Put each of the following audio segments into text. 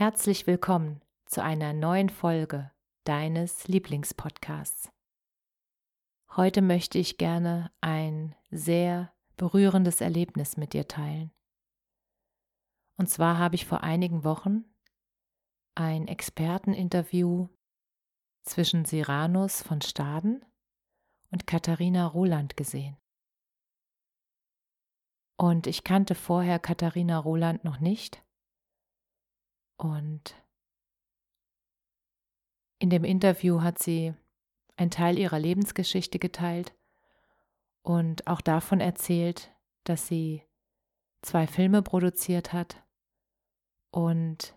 Herzlich willkommen zu einer neuen Folge deines Lieblingspodcasts. Heute möchte ich gerne ein sehr berührendes Erlebnis mit dir teilen. Und zwar habe ich vor einigen Wochen ein Experteninterview zwischen Siranus von Staden und Katharina Roland gesehen. Und ich kannte vorher Katharina Roland noch nicht und in dem Interview hat sie einen Teil ihrer Lebensgeschichte geteilt und auch davon erzählt, dass sie zwei Filme produziert hat und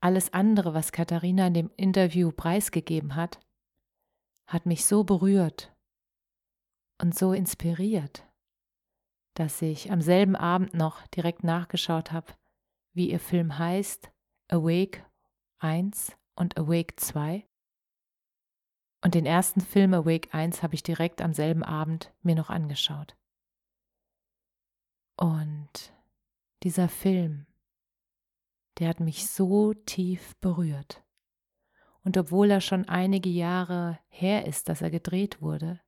alles andere, was Katharina in dem Interview preisgegeben hat, hat mich so berührt und so inspiriert, dass ich am selben Abend noch direkt nachgeschaut habe, wie ihr Film heißt Awake 1 und Awake 2. Und den ersten Film Awake 1 habe ich direkt am selben Abend mir noch angeschaut. Und dieser Film, der hat mich so tief berührt. Und obwohl er schon einige Jahre her ist, dass er gedreht wurde,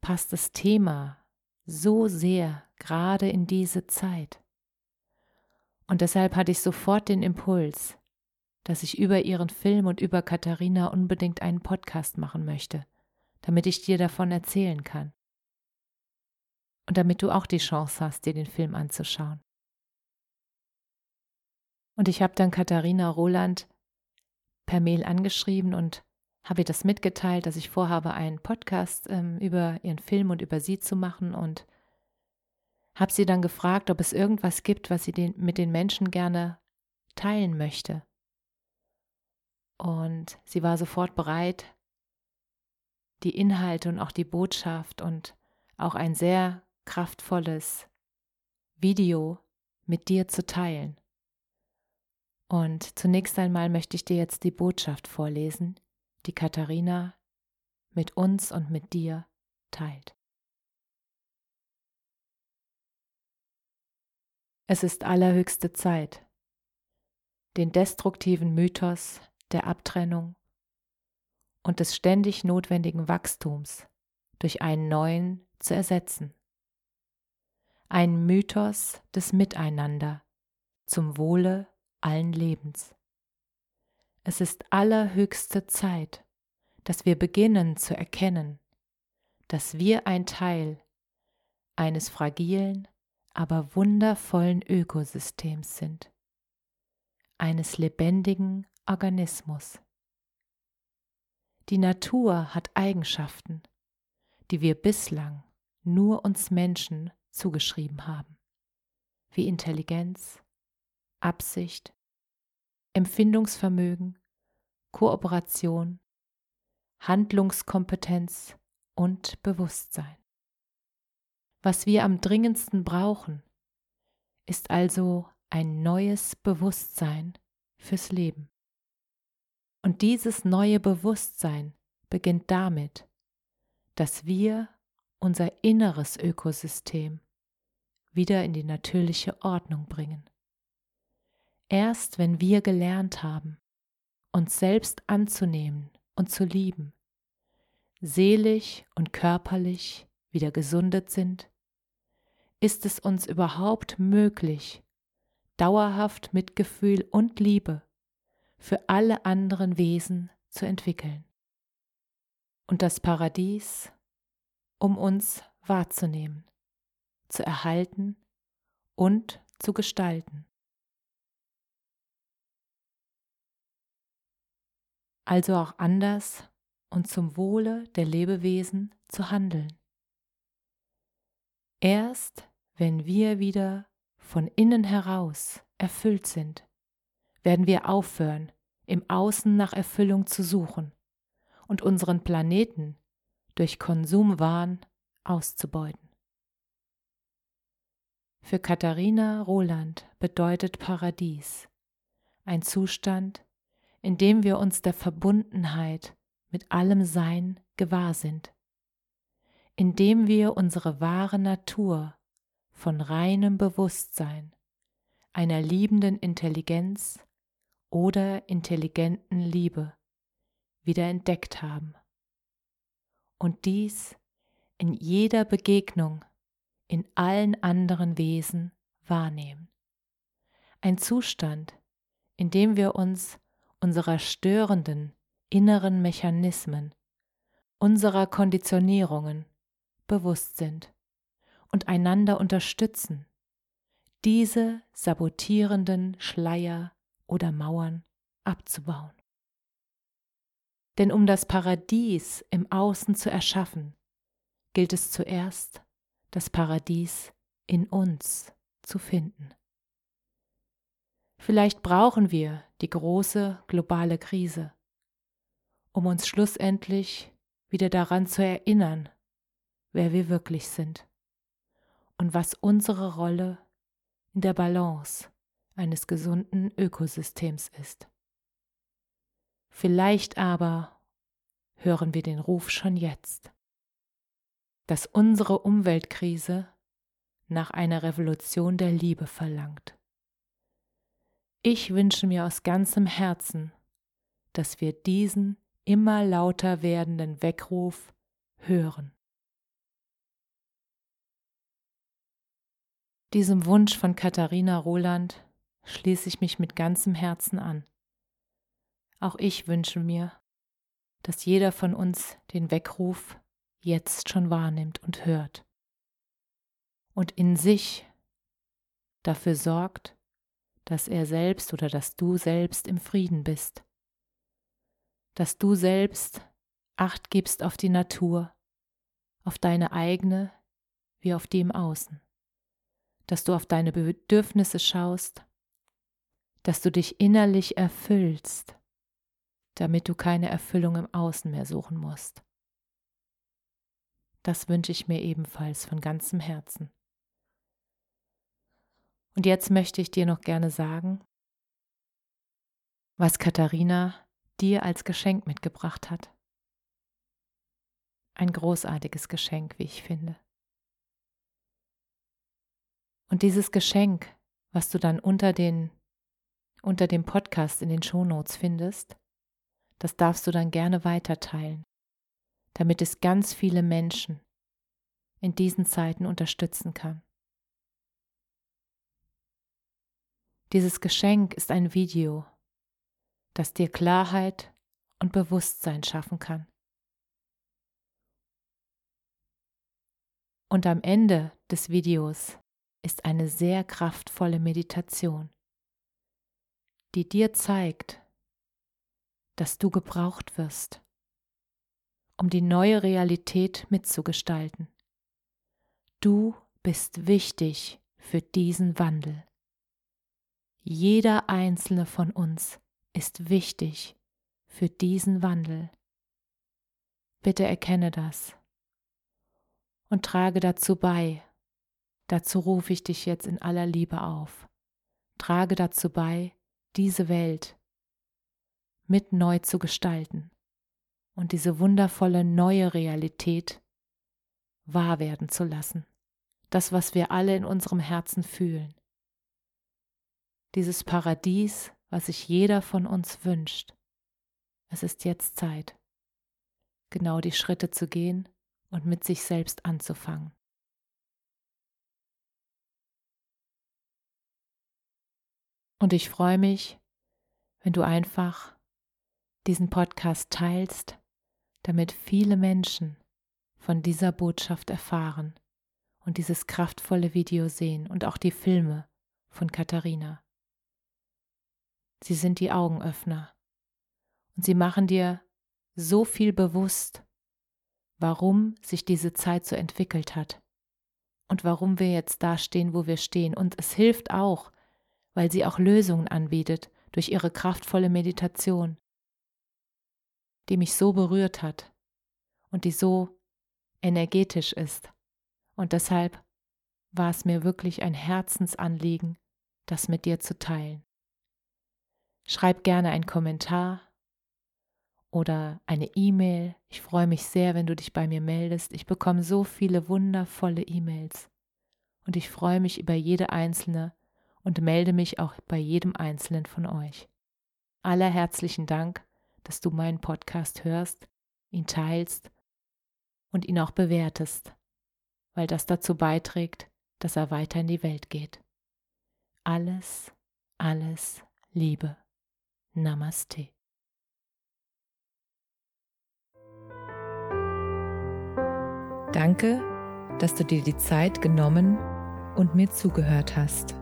passt das Thema so sehr gerade in diese Zeit. Und deshalb hatte ich sofort den Impuls, dass ich über ihren Film und über Katharina unbedingt einen Podcast machen möchte, damit ich dir davon erzählen kann. Und damit du auch die Chance hast, dir den Film anzuschauen. Und ich habe dann Katharina Roland per Mail angeschrieben und habe ihr das mitgeteilt, dass ich vorhabe, einen Podcast ähm, über ihren Film und über sie zu machen und habe sie dann gefragt, ob es irgendwas gibt, was sie den, mit den Menschen gerne teilen möchte. Und sie war sofort bereit, die Inhalte und auch die Botschaft und auch ein sehr kraftvolles Video mit dir zu teilen. Und zunächst einmal möchte ich dir jetzt die Botschaft vorlesen, die Katharina mit uns und mit dir teilt. Es ist allerhöchste Zeit, den destruktiven Mythos der Abtrennung und des ständig notwendigen Wachstums durch einen neuen zu ersetzen. Ein Mythos des Miteinander zum Wohle allen Lebens. Es ist allerhöchste Zeit, dass wir beginnen zu erkennen, dass wir ein Teil eines fragilen, aber wundervollen Ökosystems sind, eines lebendigen Organismus. Die Natur hat Eigenschaften, die wir bislang nur uns Menschen zugeschrieben haben, wie Intelligenz, Absicht, Empfindungsvermögen, Kooperation, Handlungskompetenz und Bewusstsein. Was wir am dringendsten brauchen, ist also ein neues Bewusstsein fürs Leben. Und dieses neue Bewusstsein beginnt damit, dass wir unser inneres Ökosystem wieder in die natürliche Ordnung bringen. Erst wenn wir gelernt haben, uns selbst anzunehmen und zu lieben, seelisch und körperlich wieder gesundet sind, ist es uns überhaupt möglich, dauerhaft Mitgefühl und Liebe für alle anderen Wesen zu entwickeln und das Paradies um uns wahrzunehmen, zu erhalten und zu gestalten. also auch anders und zum Wohle der Lebewesen zu handeln. Erst wenn wir wieder von innen heraus erfüllt sind, werden wir aufhören, im Außen nach Erfüllung zu suchen und unseren Planeten durch Konsumwahn auszubeuten. Für Katharina Roland bedeutet Paradies ein Zustand, in dem wir uns der Verbundenheit mit allem Sein gewahr sind, in dem wir unsere wahre Natur von reinem Bewusstsein, einer liebenden Intelligenz oder intelligenten Liebe wieder entdeckt haben. Und dies in jeder Begegnung in allen anderen Wesen wahrnehmen. Ein Zustand, in dem wir uns unserer störenden inneren Mechanismen, unserer Konditionierungen bewusst sind und einander unterstützen, diese sabotierenden Schleier oder Mauern abzubauen. Denn um das Paradies im Außen zu erschaffen, gilt es zuerst, das Paradies in uns zu finden. Vielleicht brauchen wir die große globale Krise, um uns schlussendlich wieder daran zu erinnern, wer wir wirklich sind und was unsere Rolle in der Balance eines gesunden Ökosystems ist. Vielleicht aber hören wir den Ruf schon jetzt, dass unsere Umweltkrise nach einer Revolution der Liebe verlangt. Ich wünsche mir aus ganzem Herzen, dass wir diesen immer lauter werdenden Weckruf hören. Diesem Wunsch von Katharina Roland schließe ich mich mit ganzem Herzen an. Auch ich wünsche mir, dass jeder von uns den Weckruf jetzt schon wahrnimmt und hört und in sich dafür sorgt, dass er selbst oder dass du selbst im Frieden bist, dass du selbst Acht gibst auf die Natur, auf deine eigene wie auf die im Außen dass du auf deine Bedürfnisse schaust, dass du dich innerlich erfüllst, damit du keine Erfüllung im Außen mehr suchen musst. Das wünsche ich mir ebenfalls von ganzem Herzen. Und jetzt möchte ich dir noch gerne sagen, was Katharina dir als Geschenk mitgebracht hat. Ein großartiges Geschenk, wie ich finde. Und dieses Geschenk, was du dann unter, den, unter dem Podcast in den Shownotes findest, das darfst du dann gerne weiterteilen, damit es ganz viele Menschen in diesen Zeiten unterstützen kann. Dieses Geschenk ist ein Video, das dir Klarheit und Bewusstsein schaffen kann. Und am Ende des Videos ist eine sehr kraftvolle Meditation, die dir zeigt, dass du gebraucht wirst, um die neue Realität mitzugestalten. Du bist wichtig für diesen Wandel. Jeder einzelne von uns ist wichtig für diesen Wandel. Bitte erkenne das und trage dazu bei, Dazu rufe ich dich jetzt in aller Liebe auf. Trage dazu bei, diese Welt mit neu zu gestalten und diese wundervolle neue Realität wahr werden zu lassen. Das, was wir alle in unserem Herzen fühlen. Dieses Paradies, was sich jeder von uns wünscht. Es ist jetzt Zeit, genau die Schritte zu gehen und mit sich selbst anzufangen. Und ich freue mich, wenn du einfach diesen Podcast teilst, damit viele Menschen von dieser Botschaft erfahren und dieses kraftvolle Video sehen und auch die Filme von Katharina. Sie sind die Augenöffner Und sie machen dir so viel bewusst, warum sich diese Zeit so entwickelt hat und warum wir jetzt da stehen, wo wir stehen. Und es hilft auch, weil sie auch Lösungen anbietet durch ihre kraftvolle Meditation, die mich so berührt hat und die so energetisch ist. Und deshalb war es mir wirklich ein Herzensanliegen, das mit dir zu teilen. Schreib gerne einen Kommentar oder eine E-Mail. Ich freue mich sehr, wenn du dich bei mir meldest. Ich bekomme so viele wundervolle E-Mails und ich freue mich über jede einzelne und melde mich auch bei jedem einzelnen von euch. Aller herzlichen Dank, dass du meinen Podcast hörst, ihn teilst und ihn auch bewertest, weil das dazu beiträgt, dass er weiter in die Welt geht. Alles, alles Liebe. Namaste. Danke, dass du dir die Zeit genommen und mir zugehört hast.